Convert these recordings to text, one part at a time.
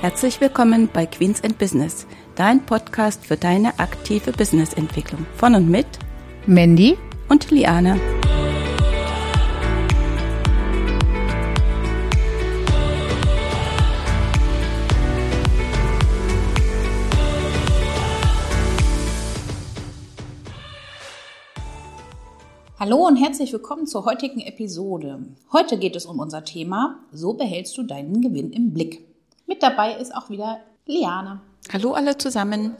Herzlich willkommen bei Queens and Business, dein Podcast für deine aktive Businessentwicklung. Von und mit Mandy und Liane. Hallo und herzlich willkommen zur heutigen Episode. Heute geht es um unser Thema, so behältst du deinen Gewinn im Blick. Mit dabei ist auch wieder Liane. Hallo alle zusammen.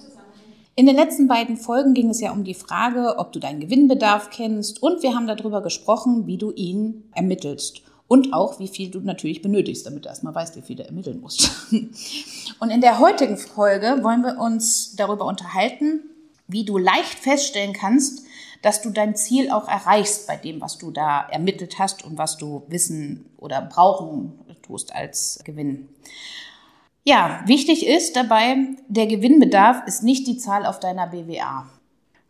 In den letzten beiden Folgen ging es ja um die Frage, ob du deinen Gewinnbedarf kennst und wir haben darüber gesprochen, wie du ihn ermittelst und auch wie viel du natürlich benötigst, damit du erstmal weißt, wie viel du ermitteln musst. Und in der heutigen Folge wollen wir uns darüber unterhalten, wie du leicht feststellen kannst, dass du dein Ziel auch erreichst bei dem, was du da ermittelt hast und was du wissen oder brauchen tust als Gewinn. Ja, wichtig ist dabei, der Gewinnbedarf ist nicht die Zahl auf deiner BWA.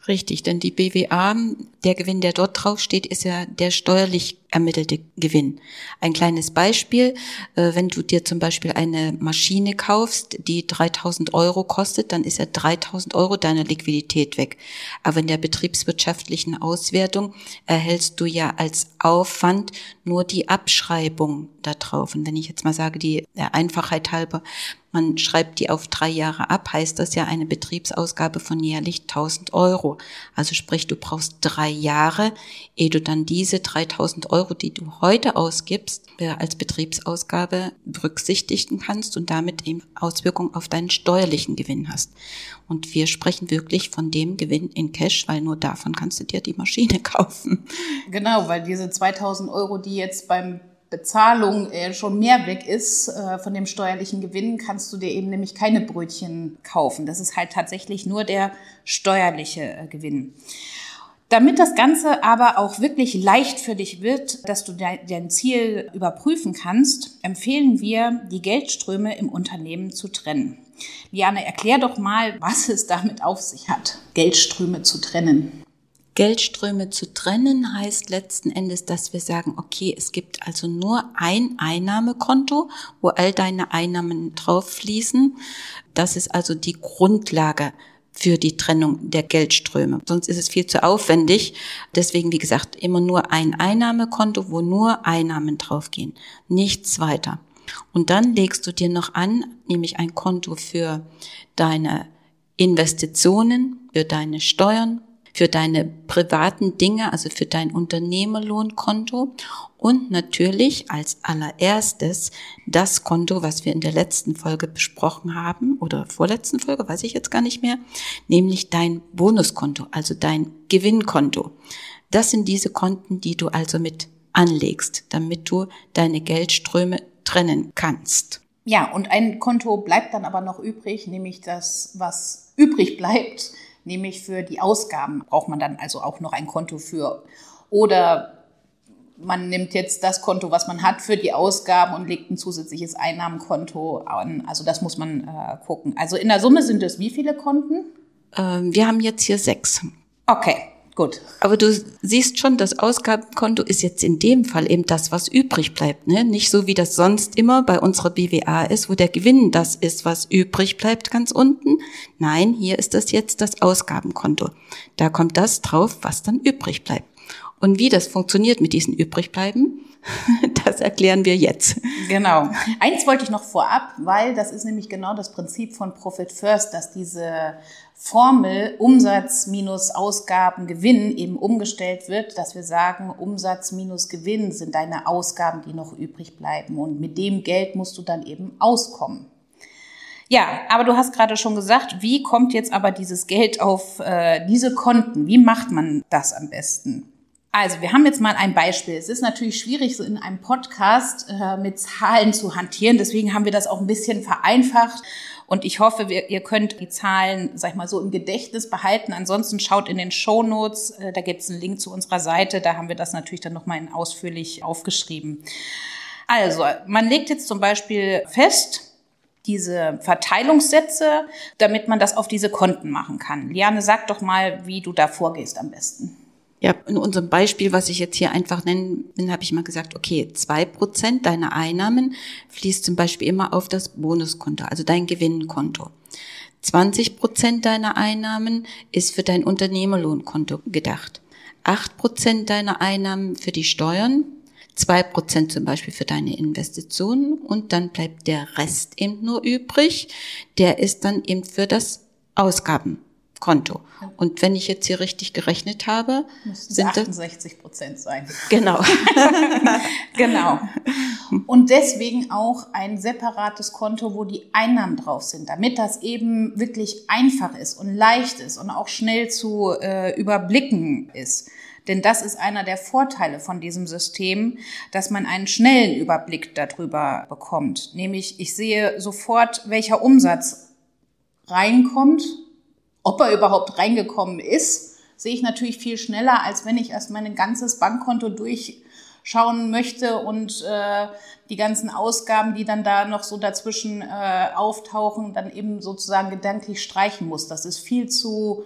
Richtig, denn die BWA, der Gewinn, der dort draufsteht, ist ja der steuerlich ermittelte Gewinn. Ein kleines Beispiel, äh, wenn du dir zum Beispiel eine Maschine kaufst, die 3000 Euro kostet, dann ist ja 3000 Euro deiner Liquidität weg. Aber in der betriebswirtschaftlichen Auswertung erhältst du ja als Aufwand nur die Abschreibung da drauf. Und wenn ich jetzt mal sage, die Einfachheit halber, man schreibt die auf drei Jahre ab, heißt das ja eine Betriebsausgabe von jährlich 1000 Euro. Also sprich, du brauchst drei Jahre, ehe du dann diese 3000 Euro, die du heute ausgibst, äh, als Betriebsausgabe berücksichtigen kannst und damit eben Auswirkungen auf deinen steuerlichen Gewinn hast. Und wir sprechen wirklich von dem Gewinn in Cash, weil nur davon kannst du dir die Maschine kaufen. Genau, weil diese 2000 Euro, die jetzt beim Bezahlung äh, schon mehr weg ist äh, von dem steuerlichen Gewinn, kannst du dir eben nämlich keine Brötchen kaufen. Das ist halt tatsächlich nur der steuerliche äh, Gewinn. Damit das Ganze aber auch wirklich leicht für dich wird, dass du dein Ziel überprüfen kannst, empfehlen wir, die Geldströme im Unternehmen zu trennen. Liane, erklär doch mal, was es damit auf sich hat, Geldströme zu trennen. Geldströme zu trennen heißt letzten Endes, dass wir sagen, okay, es gibt also nur ein Einnahmekonto, wo all deine Einnahmen drauf fließen. Das ist also die Grundlage für die Trennung der Geldströme. Sonst ist es viel zu aufwendig. Deswegen, wie gesagt, immer nur ein Einnahmekonto, wo nur Einnahmen draufgehen. Nichts weiter. Und dann legst du dir noch an, nämlich ein Konto für deine Investitionen, für deine Steuern, für deine privaten Dinge, also für dein Unternehmerlohnkonto und natürlich als allererstes das Konto, was wir in der letzten Folge besprochen haben oder vorletzten Folge, weiß ich jetzt gar nicht mehr, nämlich dein Bonuskonto, also dein Gewinnkonto. Das sind diese Konten, die du also mit anlegst, damit du deine Geldströme trennen kannst. Ja, und ein Konto bleibt dann aber noch übrig, nämlich das, was übrig bleibt, nämlich für die Ausgaben braucht man dann also auch noch ein Konto für. Oder man nimmt jetzt das Konto, was man hat für die Ausgaben und legt ein zusätzliches Einnahmenkonto an. Also das muss man äh, gucken. Also in der Summe sind es wie viele Konten? Ähm, wir haben jetzt hier sechs. Okay. Gut. Aber du siehst schon, das Ausgabenkonto ist jetzt in dem Fall eben das, was übrig bleibt. Ne? Nicht so, wie das sonst immer bei unserer BWA ist, wo der Gewinn das ist, was übrig bleibt ganz unten. Nein, hier ist das jetzt das Ausgabenkonto. Da kommt das drauf, was dann übrig bleibt. Und wie das funktioniert mit diesen Übrigbleiben, das erklären wir jetzt. Genau. Eins wollte ich noch vorab, weil das ist nämlich genau das Prinzip von Profit First, dass diese Formel Umsatz minus Ausgaben Gewinn eben umgestellt wird, dass wir sagen, Umsatz minus Gewinn sind deine Ausgaben, die noch übrig bleiben. Und mit dem Geld musst du dann eben auskommen. Ja, aber du hast gerade schon gesagt, wie kommt jetzt aber dieses Geld auf äh, diese Konten? Wie macht man das am besten? Also, wir haben jetzt mal ein Beispiel. Es ist natürlich schwierig, so in einem Podcast äh, mit Zahlen zu hantieren. Deswegen haben wir das auch ein bisschen vereinfacht und ich hoffe, wir, ihr könnt die Zahlen, sag ich mal, so im Gedächtnis behalten. Ansonsten schaut in den Show Notes, äh, da gibt es einen Link zu unserer Seite. Da haben wir das natürlich dann nochmal ausführlich aufgeschrieben. Also, man legt jetzt zum Beispiel fest, diese Verteilungssätze, damit man das auf diese Konten machen kann. Liane, sag doch mal, wie du da vorgehst am besten. Ja, in unserem Beispiel, was ich jetzt hier einfach nennen bin, habe ich mal gesagt, okay, zwei Prozent deiner Einnahmen fließt zum Beispiel immer auf das Bonuskonto, also dein Gewinnkonto. 20 Prozent deiner Einnahmen ist für dein Unternehmerlohnkonto gedacht. 8 Prozent deiner Einnahmen für die Steuern, 2 Prozent zum Beispiel für deine Investitionen und dann bleibt der Rest eben nur übrig. Der ist dann eben für das Ausgaben Konto. Und wenn ich jetzt hier richtig gerechnet habe, Müssten sind 68 Prozent sein. Genau. genau. Und deswegen auch ein separates Konto, wo die Einnahmen drauf sind, damit das eben wirklich einfach ist und leicht ist und auch schnell zu äh, überblicken ist. Denn das ist einer der Vorteile von diesem System, dass man einen schnellen Überblick darüber bekommt. Nämlich, ich sehe sofort, welcher Umsatz reinkommt ob er überhaupt reingekommen ist, sehe ich natürlich viel schneller, als wenn ich erst mein ganzes Bankkonto durchschauen möchte und äh, die ganzen Ausgaben, die dann da noch so dazwischen äh, auftauchen, dann eben sozusagen gedanklich streichen muss. Das ist viel zu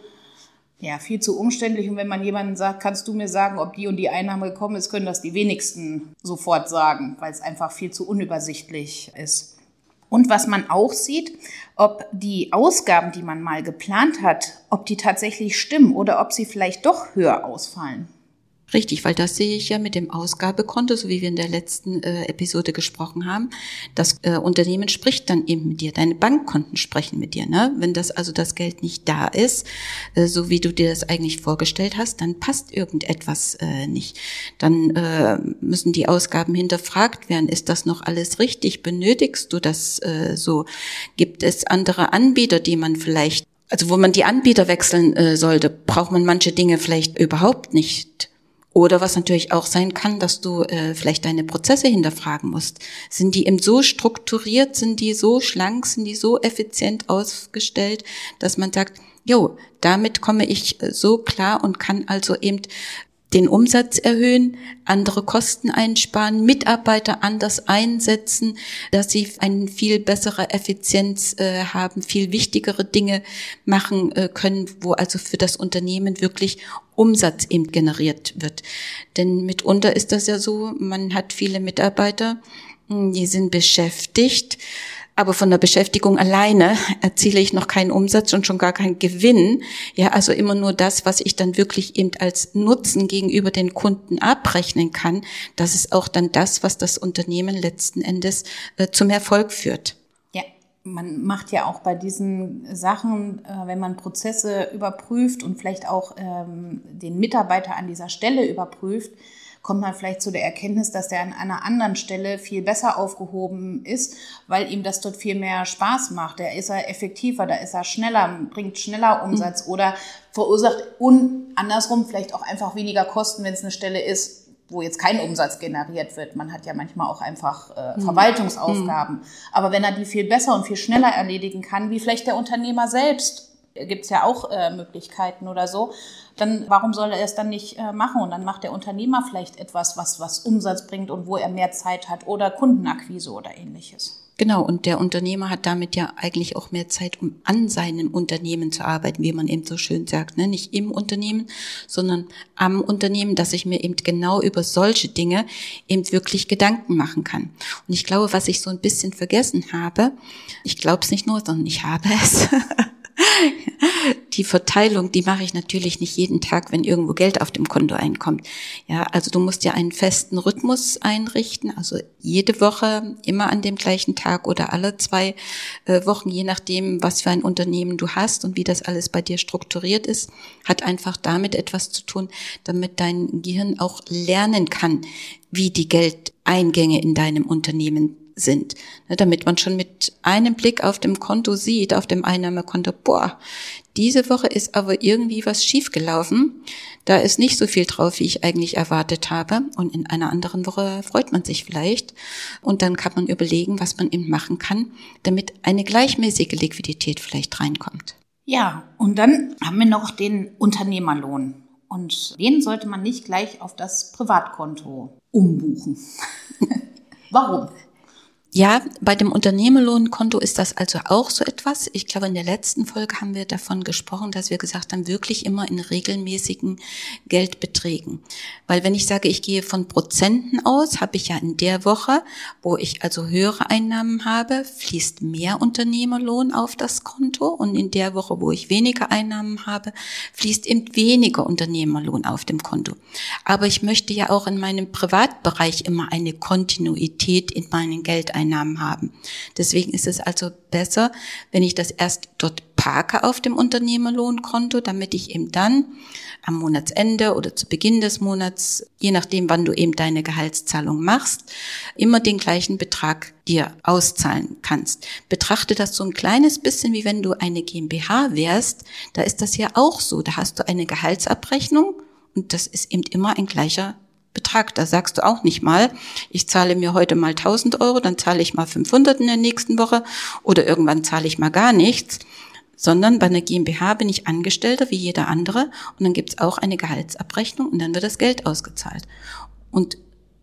ja, viel zu umständlich. Und wenn man jemanden sagt, kannst du mir sagen, ob die und die Einnahme gekommen ist, können das die wenigsten sofort sagen, weil es einfach viel zu unübersichtlich ist. Und was man auch sieht, ob die Ausgaben, die man mal geplant hat, ob die tatsächlich stimmen oder ob sie vielleicht doch höher ausfallen. Richtig, weil das sehe ich ja mit dem Ausgabekonto, so wie wir in der letzten äh, Episode gesprochen haben. Das äh, Unternehmen spricht dann eben mit dir, deine Bankkonten sprechen mit dir. Ne? Wenn das also das Geld nicht da ist, äh, so wie du dir das eigentlich vorgestellt hast, dann passt irgendetwas äh, nicht. Dann äh, müssen die Ausgaben hinterfragt werden. Ist das noch alles richtig? Benötigst du das äh, so? Gibt es andere Anbieter, die man vielleicht also wo man die Anbieter wechseln sollte, braucht man manche Dinge vielleicht überhaupt nicht. Oder was natürlich auch sein kann, dass du äh, vielleicht deine Prozesse hinterfragen musst. Sind die eben so strukturiert, sind die so schlank, sind die so effizient ausgestellt, dass man sagt, jo, damit komme ich äh, so klar und kann also eben den Umsatz erhöhen, andere Kosten einsparen, Mitarbeiter anders einsetzen, dass sie eine viel bessere Effizienz äh, haben, viel wichtigere Dinge machen äh, können, wo also für das Unternehmen wirklich Umsatz eben generiert wird. Denn mitunter ist das ja so, man hat viele Mitarbeiter, die sind beschäftigt, aber von der Beschäftigung alleine erziele ich noch keinen Umsatz und schon gar keinen Gewinn. Ja, also immer nur das, was ich dann wirklich eben als Nutzen gegenüber den Kunden abrechnen kann. Das ist auch dann das, was das Unternehmen letzten Endes äh, zum Erfolg führt. Man macht ja auch bei diesen Sachen, äh, wenn man Prozesse überprüft und vielleicht auch ähm, den Mitarbeiter an dieser Stelle überprüft, kommt man vielleicht zu der Erkenntnis, dass der an einer anderen Stelle viel besser aufgehoben ist, weil ihm das dort viel mehr Spaß macht. Da ist er effektiver, da ist er schneller, bringt schneller Umsatz mhm. oder verursacht und andersrum vielleicht auch einfach weniger Kosten, wenn es eine Stelle ist, wo jetzt kein Umsatz generiert wird. Man hat ja manchmal auch einfach äh, mhm. Verwaltungsaufgaben. Mhm. Aber wenn er die viel besser und viel schneller erledigen kann, wie vielleicht der Unternehmer selbst, gibt es ja auch äh, Möglichkeiten oder so, dann warum soll er es dann nicht äh, machen? Und dann macht der Unternehmer vielleicht etwas, was, was Umsatz bringt und wo er mehr Zeit hat oder Kundenakquise oder ähnliches. Genau, und der Unternehmer hat damit ja eigentlich auch mehr Zeit, um an seinem Unternehmen zu arbeiten, wie man eben so schön sagt. Ne? Nicht im Unternehmen, sondern am Unternehmen, dass ich mir eben genau über solche Dinge eben wirklich Gedanken machen kann. Und ich glaube, was ich so ein bisschen vergessen habe, ich glaube es nicht nur, sondern ich habe es. die Verteilung, die mache ich natürlich nicht jeden Tag, wenn irgendwo Geld auf dem Konto einkommt. Ja, also du musst ja einen festen Rhythmus einrichten, also jede Woche, immer an dem gleichen Tag oder alle zwei äh, Wochen, je nachdem, was für ein Unternehmen du hast und wie das alles bei dir strukturiert ist, hat einfach damit etwas zu tun, damit dein Gehirn auch lernen kann, wie die Geldeingänge in deinem Unternehmen sind, ne, damit man schon mit einem Blick auf dem Konto sieht, auf dem Einnahmekonto, boah, diese Woche ist aber irgendwie was schiefgelaufen. Da ist nicht so viel drauf, wie ich eigentlich erwartet habe. Und in einer anderen Woche freut man sich vielleicht. Und dann kann man überlegen, was man eben machen kann, damit eine gleichmäßige Liquidität vielleicht reinkommt. Ja, und dann haben wir noch den Unternehmerlohn. Und den sollte man nicht gleich auf das Privatkonto umbuchen. Warum? Ja, bei dem Unternehmerlohnkonto ist das also auch so etwas. Ich glaube, in der letzten Folge haben wir davon gesprochen, dass wir gesagt haben, wirklich immer in regelmäßigen Geldbeträgen. Weil wenn ich sage, ich gehe von Prozenten aus, habe ich ja in der Woche, wo ich also höhere Einnahmen habe, fließt mehr Unternehmerlohn auf das Konto und in der Woche, wo ich weniger Einnahmen habe, fließt eben weniger Unternehmerlohn auf dem Konto. Aber ich möchte ja auch in meinem Privatbereich immer eine Kontinuität in meinen Geldeinnahmen Einnahmen haben. Deswegen ist es also besser, wenn ich das erst dort parke auf dem Unternehmerlohnkonto, damit ich eben dann am Monatsende oder zu Beginn des Monats, je nachdem, wann du eben deine Gehaltszahlung machst, immer den gleichen Betrag dir auszahlen kannst. Betrachte das so ein kleines bisschen wie wenn du eine GmbH wärst. Da ist das ja auch so. Da hast du eine Gehaltsabrechnung und das ist eben immer ein gleicher Betrag. Da sagst du auch nicht mal, ich zahle mir heute mal 1000 Euro, dann zahle ich mal 500 in der nächsten Woche oder irgendwann zahle ich mal gar nichts, sondern bei einer GmbH bin ich Angestellter wie jeder andere und dann gibt es auch eine Gehaltsabrechnung und dann wird das Geld ausgezahlt. Und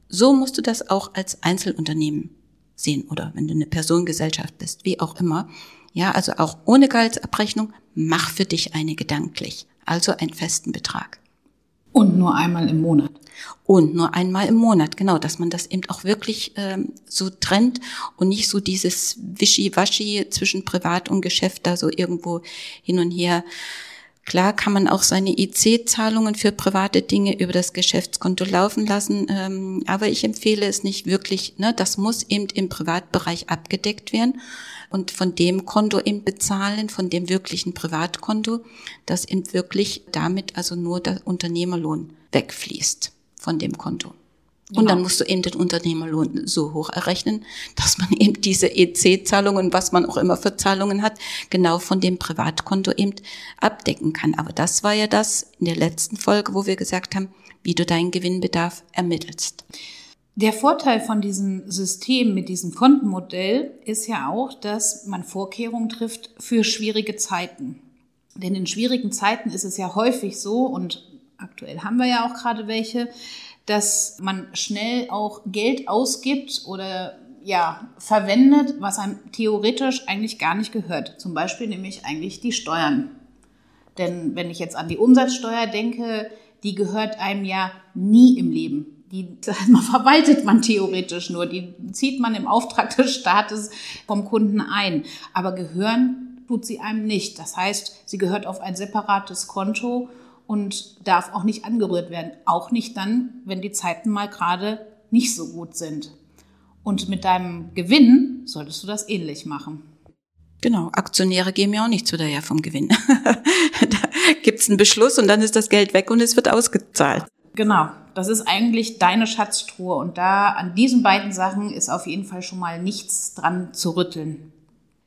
so musst du das auch als Einzelunternehmen sehen oder wenn du eine Personengesellschaft bist, wie auch immer. Ja, also auch ohne Gehaltsabrechnung, mach für dich eine gedanklich, also einen festen Betrag. Und nur einmal im Monat. Und nur einmal im Monat, genau, dass man das eben auch wirklich ähm, so trennt und nicht so dieses Wischiwaschi zwischen Privat und Geschäft da so irgendwo hin und her. Klar kann man auch seine IC-Zahlungen für private Dinge über das Geschäftskonto laufen lassen, ähm, aber ich empfehle es nicht wirklich. Ne? Das muss eben im Privatbereich abgedeckt werden und von dem Konto eben bezahlen, von dem wirklichen Privatkonto, dass eben wirklich damit also nur der Unternehmerlohn wegfließt von dem Konto. Genau. Und dann musst du eben den Unternehmerlohn so hoch errechnen, dass man eben diese EC-Zahlungen, was man auch immer für Zahlungen hat, genau von dem Privatkonto eben abdecken kann. Aber das war ja das in der letzten Folge, wo wir gesagt haben, wie du deinen Gewinnbedarf ermittelst. Der Vorteil von diesem System mit diesem Kontenmodell ist ja auch, dass man Vorkehrungen trifft für schwierige Zeiten. Denn in schwierigen Zeiten ist es ja häufig so, und aktuell haben wir ja auch gerade welche, dass man schnell auch Geld ausgibt oder ja, verwendet, was einem theoretisch eigentlich gar nicht gehört. Zum Beispiel nämlich eigentlich die Steuern. Denn wenn ich jetzt an die Umsatzsteuer denke, die gehört einem ja nie im Leben die man verwaltet man theoretisch nur, die zieht man im Auftrag des Staates vom Kunden ein. Aber gehören tut sie einem nicht. Das heißt, sie gehört auf ein separates Konto und darf auch nicht angerührt werden. Auch nicht dann, wenn die Zeiten mal gerade nicht so gut sind. Und mit deinem Gewinn solltest du das ähnlich machen. Genau, Aktionäre gehen ja auch nichts wieder her vom Gewinn. da gibt's einen Beschluss und dann ist das Geld weg und es wird ausgezahlt. Genau, das ist eigentlich deine Schatztruhe und da an diesen beiden Sachen ist auf jeden Fall schon mal nichts dran zu rütteln.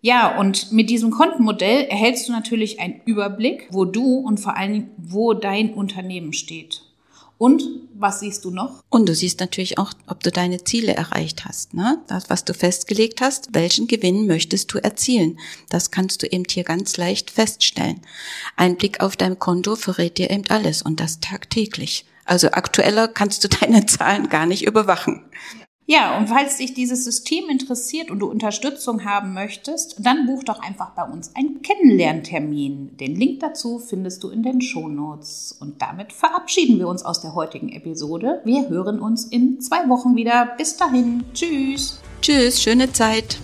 Ja, und mit diesem Kontenmodell erhältst du natürlich einen Überblick, wo du und vor allen Dingen, wo dein Unternehmen steht. Und was siehst du noch? Und du siehst natürlich auch, ob du deine Ziele erreicht hast. Ne? Das, was du festgelegt hast, welchen Gewinn möchtest du erzielen? Das kannst du eben hier ganz leicht feststellen. Ein Blick auf dein Konto verrät dir eben alles und das tagtäglich. Also aktueller kannst du deine Zahlen gar nicht überwachen. Ja, und falls dich dieses System interessiert und du Unterstützung haben möchtest, dann buch doch einfach bei uns einen Kennenlerntermin. Den Link dazu findest du in den Shownotes. Und damit verabschieden wir uns aus der heutigen Episode. Wir hören uns in zwei Wochen wieder. Bis dahin. Tschüss. Tschüss, schöne Zeit.